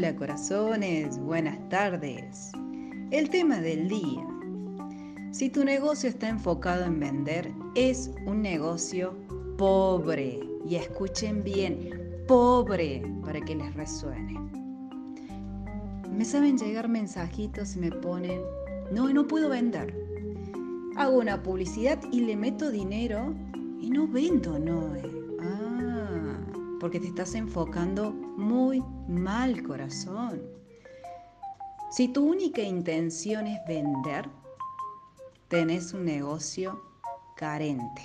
Hola corazones, buenas tardes. El tema del día. Si tu negocio está enfocado en vender, es un negocio pobre. Y escuchen bien, pobre, para que les resuene. Me saben llegar mensajitos y me ponen, no, no puedo vender. Hago una publicidad y le meto dinero y no vendo, no. Eh porque te estás enfocando muy mal, corazón. Si tu única intención es vender, tenés un negocio carente.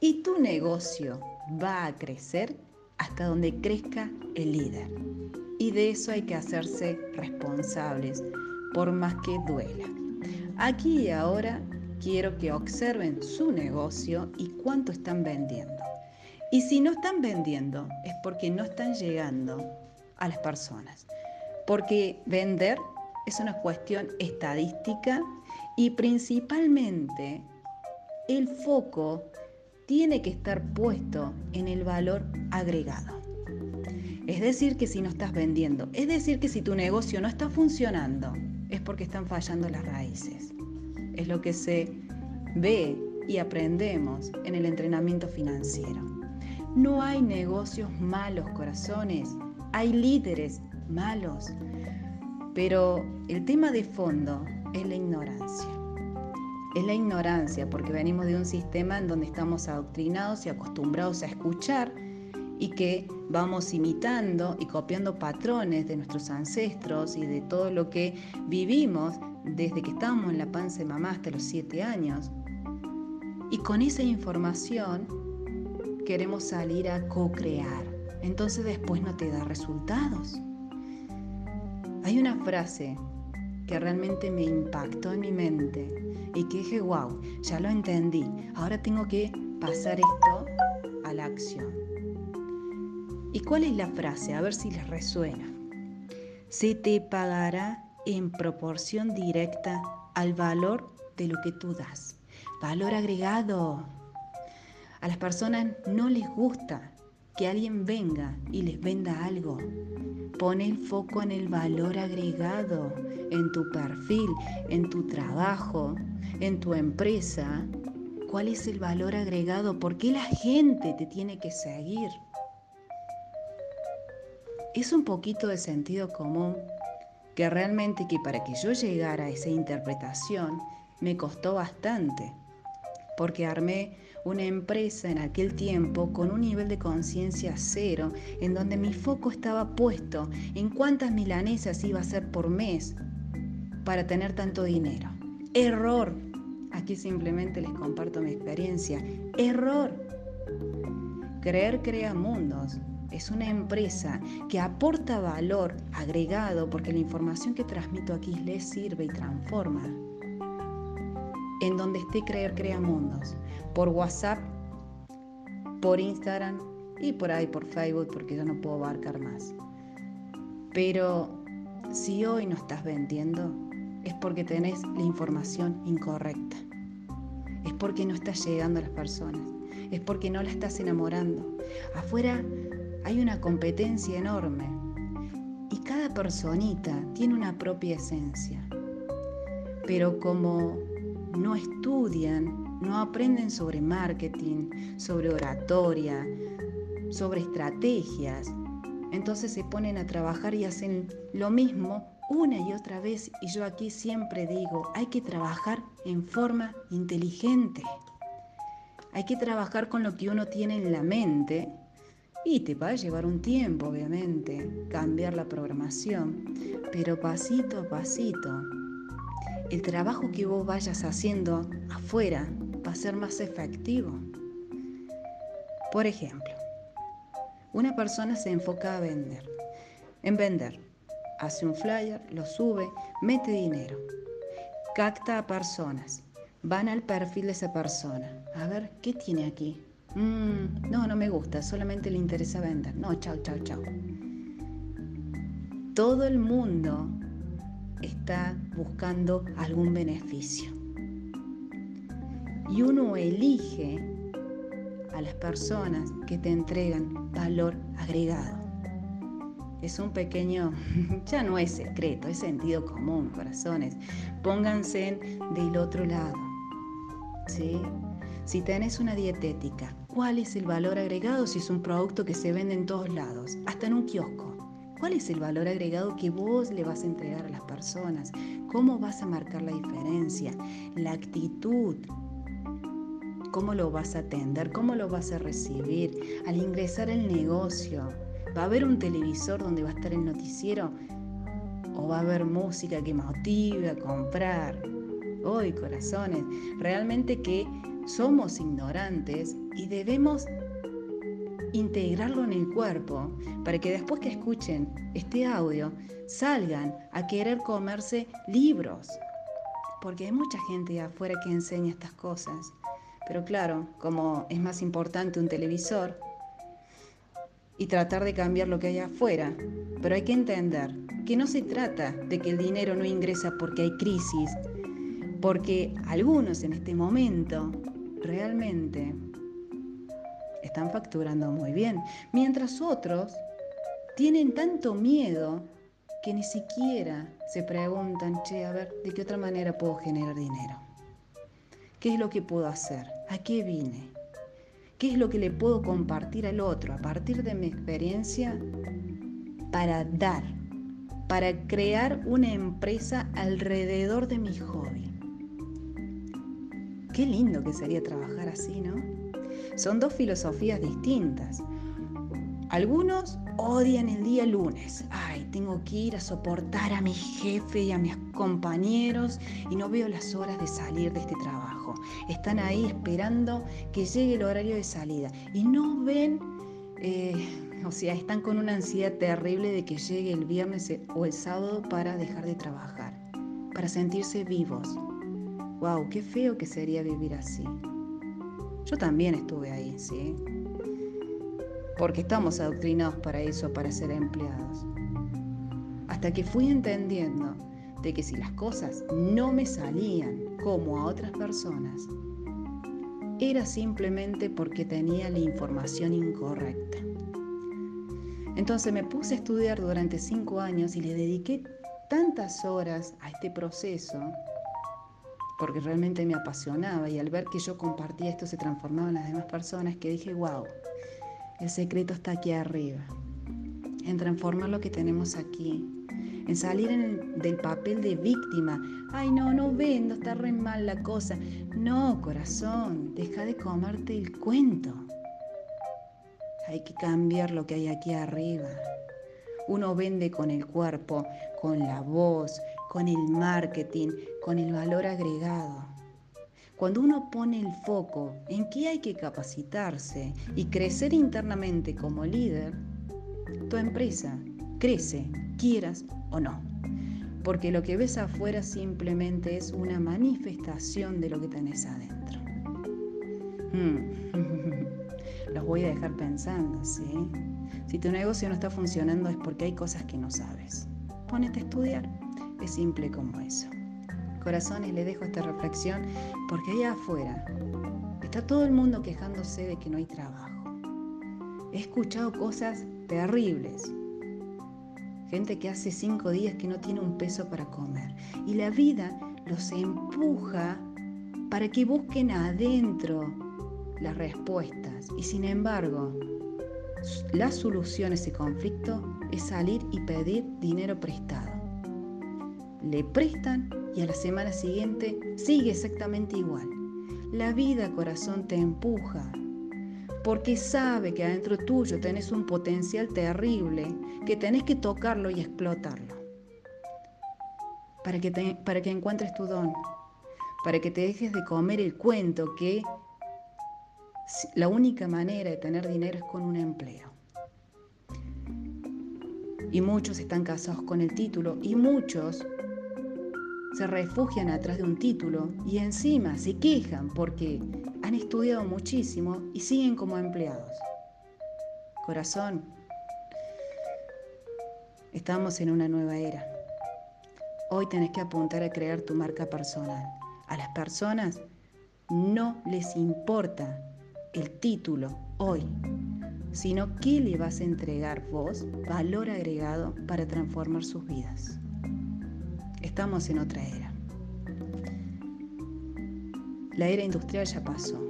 Y tu negocio va a crecer hasta donde crezca el líder. Y de eso hay que hacerse responsables, por más que duela. Aquí y ahora quiero que observen su negocio y cuánto están vendiendo. Y si no están vendiendo es porque no están llegando a las personas. Porque vender es una cuestión estadística y principalmente el foco tiene que estar puesto en el valor agregado. Es decir, que si no estás vendiendo, es decir, que si tu negocio no está funcionando, es porque están fallando las raíces. Es lo que se ve y aprendemos en el entrenamiento financiero. No hay negocios malos, corazones. Hay líderes malos. Pero el tema de fondo es la ignorancia. Es la ignorancia porque venimos de un sistema en donde estamos adoctrinados y acostumbrados a escuchar y que vamos imitando y copiando patrones de nuestros ancestros y de todo lo que vivimos desde que estábamos en la panza de mamá hasta los siete años. Y con esa información queremos salir a co-crear. Entonces después no te da resultados. Hay una frase que realmente me impactó en mi mente y que dije, wow, ya lo entendí. Ahora tengo que pasar esto a la acción. ¿Y cuál es la frase? A ver si les resuena. Se te pagará en proporción directa al valor de lo que tú das. Valor agregado. A las personas no les gusta que alguien venga y les venda algo. Pone el foco en el valor agregado, en tu perfil, en tu trabajo, en tu empresa. ¿Cuál es el valor agregado? ¿Por qué la gente te tiene que seguir? Es un poquito de sentido común que realmente que para que yo llegara a esa interpretación me costó bastante porque armé una empresa en aquel tiempo con un nivel de conciencia cero, en donde mi foco estaba puesto en cuántas milanesas iba a ser por mes para tener tanto dinero. Error. Aquí simplemente les comparto mi experiencia. Error. Creer crea mundos. Es una empresa que aporta valor agregado porque la información que transmito aquí les sirve y transforma en donde esté Creer Crea Mundos, por WhatsApp, por Instagram y por ahí por Facebook porque yo no puedo abarcar más. Pero si hoy no estás vendiendo, es porque tenés la información incorrecta. Es porque no estás llegando a las personas. Es porque no la estás enamorando. Afuera hay una competencia enorme. Y cada personita tiene una propia esencia. Pero como no estudian, no aprenden sobre marketing, sobre oratoria, sobre estrategias. Entonces se ponen a trabajar y hacen lo mismo una y otra vez. Y yo aquí siempre digo, hay que trabajar en forma inteligente. Hay que trabajar con lo que uno tiene en la mente y te va a llevar un tiempo, obviamente, cambiar la programación, pero pasito a pasito el trabajo que vos vayas haciendo afuera va a ser más efectivo. Por ejemplo, una persona se enfoca a vender. En vender, hace un flyer, lo sube, mete dinero, capta a personas, van al perfil de esa persona. A ver, ¿qué tiene aquí? Mm, no, no me gusta, solamente le interesa vender. No, chao, chao, chao. Todo el mundo está buscando algún beneficio. Y uno elige a las personas que te entregan valor agregado. es un pequeño, ya no es secreto, es sentido común, corazones. Pónganse del otro lado. ¿Sí? Si tenés una dietética, ¿cuál es el valor agregado si es un producto que se vende en todos lados, hasta en un kiosco? ¿Cuál es el valor agregado que vos le vas a entregar a las personas? ¿Cómo vas a marcar la diferencia? La actitud. ¿Cómo lo vas a atender? ¿Cómo lo vas a recibir? Al ingresar al negocio, ¿va a haber un televisor donde va a estar el noticiero? ¿O va a haber música que motive a comprar? Hoy, corazones, realmente que somos ignorantes y debemos integrarlo en el cuerpo para que después que escuchen este audio salgan a querer comerse libros. Porque hay mucha gente afuera que enseña estas cosas. Pero claro, como es más importante un televisor y tratar de cambiar lo que hay afuera, pero hay que entender que no se trata de que el dinero no ingresa porque hay crisis, porque algunos en este momento realmente están facturando muy bien, mientras otros tienen tanto miedo que ni siquiera se preguntan, che, a ver, ¿de qué otra manera puedo generar dinero? ¿Qué es lo que puedo hacer? ¿A qué vine? ¿Qué es lo que le puedo compartir al otro a partir de mi experiencia para dar, para crear una empresa alrededor de mi hobby? Qué lindo que sería trabajar así, ¿no? Son dos filosofías distintas. Algunos odian el día lunes. Ay, tengo que ir a soportar a mi jefe y a mis compañeros y no veo las horas de salir de este trabajo. Están ahí esperando que llegue el horario de salida y no ven, eh, o sea, están con una ansiedad terrible de que llegue el viernes o el sábado para dejar de trabajar, para sentirse vivos. ¡Wow! ¡Qué feo que sería vivir así! Yo también estuve ahí, ¿sí? Porque estamos adoctrinados para eso, para ser empleados. Hasta que fui entendiendo de que si las cosas no me salían como a otras personas, era simplemente porque tenía la información incorrecta. Entonces me puse a estudiar durante cinco años y le dediqué tantas horas a este proceso porque realmente me apasionaba y al ver que yo compartía esto se transformaba en las demás personas, que dije, wow, el secreto está aquí arriba, en transformar lo que tenemos aquí, en salir del papel de víctima. Ay, no, no vendo, está re mal la cosa. No, corazón, deja de comerte el cuento. Hay que cambiar lo que hay aquí arriba. Uno vende con el cuerpo, con la voz, con el marketing, con el valor agregado. Cuando uno pone el foco en qué hay que capacitarse y crecer internamente como líder, tu empresa crece, quieras o no. Porque lo que ves afuera simplemente es una manifestación de lo que tenés adentro. Hmm. Los voy a dejar pensando, ¿sí? Si tu negocio no está funcionando es porque hay cosas que no sabes. Pónete a estudiar. Es simple como eso. Corazones, le dejo esta reflexión porque allá afuera está todo el mundo quejándose de que no hay trabajo. He escuchado cosas terribles. Gente que hace cinco días que no tiene un peso para comer. Y la vida los empuja para que busquen adentro las respuestas. Y sin embargo, la solución a ese conflicto es salir y pedir dinero prestado le prestan y a la semana siguiente sigue exactamente igual. La vida, corazón, te empuja porque sabe que adentro tuyo tenés un potencial terrible que tenés que tocarlo y explotarlo. Para que, para que encuentres tu don, para que te dejes de comer el cuento que la única manera de tener dinero es con un empleo. Y muchos están casados con el título y muchos se refugian atrás de un título y encima se quejan porque han estudiado muchísimo y siguen como empleados. Corazón, estamos en una nueva era. Hoy tenés que apuntar a crear tu marca personal. A las personas no les importa el título hoy. sino qué le vas a entregar vos, valor agregado, para transformar sus vidas. Estamos en otra era. La era industrial ya pasó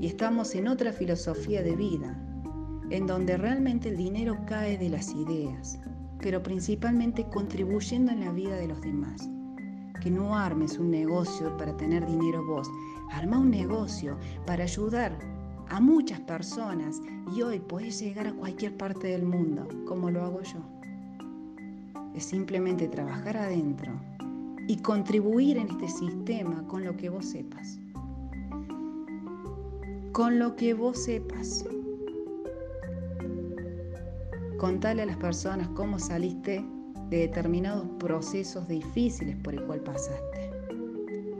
y estamos en otra filosofía de vida, en donde realmente el dinero cae de las ideas, pero principalmente contribuyendo en la vida de los demás. Que no armes un negocio para tener dinero vos, arma un negocio para ayudar a muchas personas y hoy puedes llegar a cualquier parte del mundo, como lo hago yo. Es simplemente trabajar adentro y contribuir en este sistema con lo que vos sepas. Con lo que vos sepas. Contale a las personas cómo saliste de determinados procesos difíciles por el cual pasaste.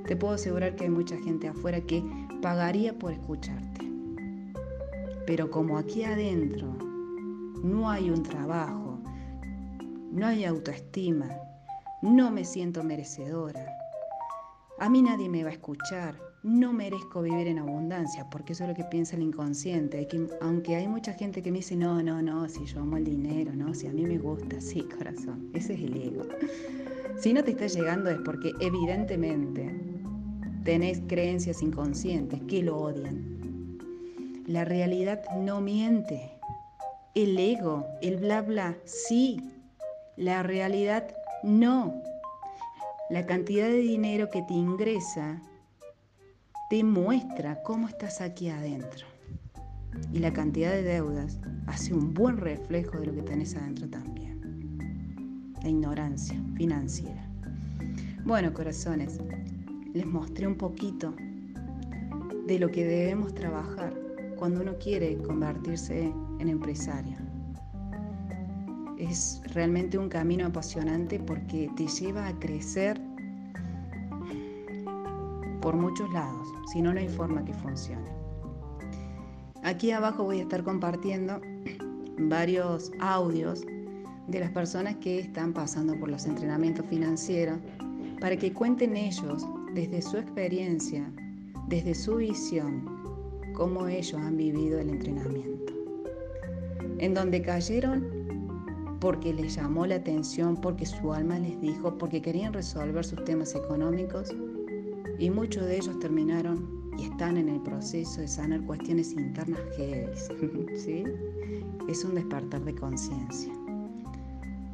Te puedo asegurar que hay mucha gente afuera que pagaría por escucharte. Pero como aquí adentro no hay un trabajo, no hay autoestima, no me siento merecedora, a mí nadie me va a escuchar, no merezco vivir en abundancia, porque eso es lo que piensa el inconsciente, que aunque hay mucha gente que me dice, no, no, no, si yo amo el dinero, no, si a mí me gusta, sí, corazón, ese es el ego. Si no te está llegando es porque evidentemente tenés creencias inconscientes que lo odian, la realidad no miente. El ego, el bla bla, sí. La realidad no. La cantidad de dinero que te ingresa te muestra cómo estás aquí adentro. Y la cantidad de deudas hace un buen reflejo de lo que tenés adentro también. La ignorancia financiera. Bueno, corazones, les mostré un poquito de lo que debemos trabajar cuando uno quiere convertirse en empresario. Es realmente un camino apasionante porque te lleva a crecer por muchos lados, si no, no hay forma que funcione. Aquí abajo voy a estar compartiendo varios audios de las personas que están pasando por los entrenamientos financieros para que cuenten ellos desde su experiencia, desde su visión, cómo ellos han vivido el entrenamiento. En donde cayeron porque les llamó la atención, porque su alma les dijo, porque querían resolver sus temas económicos y muchos de ellos terminaron y están en el proceso de sanar cuestiones internas heavy. ¿sí? Es un despertar de conciencia.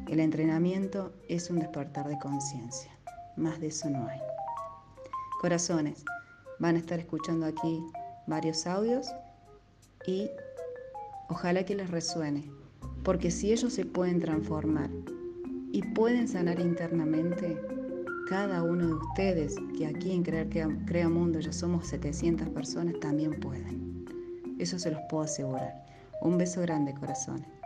El entrenamiento es un despertar de conciencia. Más de eso no hay. Corazones, van a estar escuchando aquí varios audios y ojalá que les resuene, porque si ellos se pueden transformar y pueden sanar internamente, cada uno de ustedes, que aquí en Crear Crea, Mundo ya somos 700 personas, también pueden. Eso se los puedo asegurar. Un beso grande, corazones.